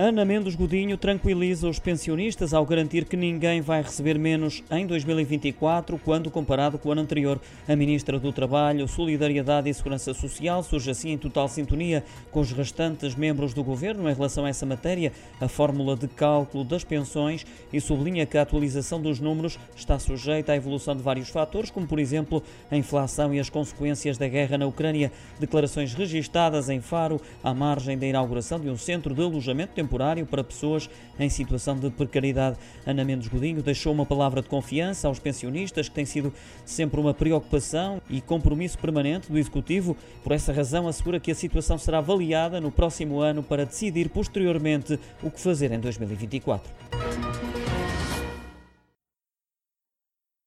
Ana Mendes Godinho tranquiliza os pensionistas ao garantir que ninguém vai receber menos em 2024 quando comparado com o ano anterior. A Ministra do Trabalho, Solidariedade e Segurança Social surge assim em total sintonia com os restantes membros do Governo em relação a essa matéria, a fórmula de cálculo das pensões e sublinha que a atualização dos números está sujeita à evolução de vários fatores, como por exemplo a inflação e as consequências da guerra na Ucrânia. Declarações registadas em Faro à margem da inauguração de um centro de alojamento temporário temporário para pessoas em situação de precariedade. Ana Mendes Godinho deixou uma palavra de confiança aos pensionistas, que tem sido sempre uma preocupação e compromisso permanente do Executivo. Por essa razão, assegura que a situação será avaliada no próximo ano para decidir posteriormente o que fazer em 2024.